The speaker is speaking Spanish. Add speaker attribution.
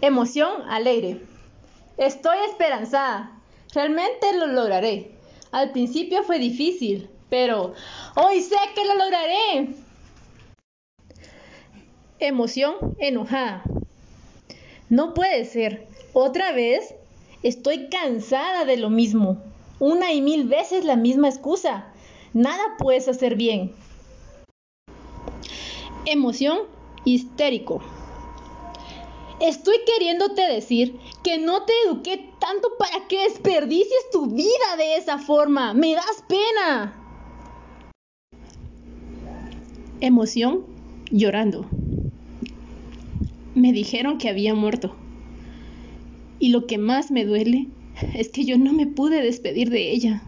Speaker 1: Emoción alegre. Estoy esperanzada. Realmente lo lograré. Al principio fue difícil, pero hoy sé que lo lograré. Emoción enojada. No puede ser. Otra vez. Estoy cansada de lo mismo. Una y mil veces la misma excusa. Nada puedes hacer bien. Emoción histérico. Estoy queriéndote decir que no te eduqué tanto para que desperdicies tu vida de esa forma. Me das pena. Emoción llorando. Me dijeron que había muerto. Y lo que más me duele es que yo no me pude despedir de ella.